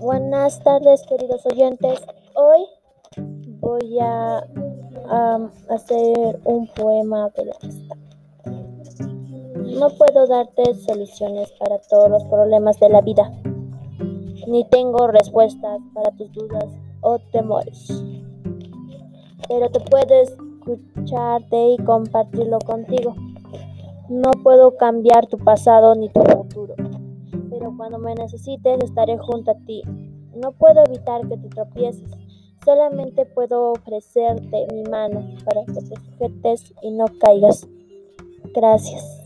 Buenas tardes, queridos oyentes. Hoy voy a hacer un poema esta. No puedo darte soluciones para todos los problemas de la vida, ni tengo respuestas para tus dudas o temores. Pero te puedo escucharte y compartirlo contigo. No puedo cambiar tu pasado ni tu futuro pero cuando me necesites estaré junto a ti. No puedo evitar que te tropieces, solamente puedo ofrecerte mi mano para que te sujetes y no caigas. Gracias.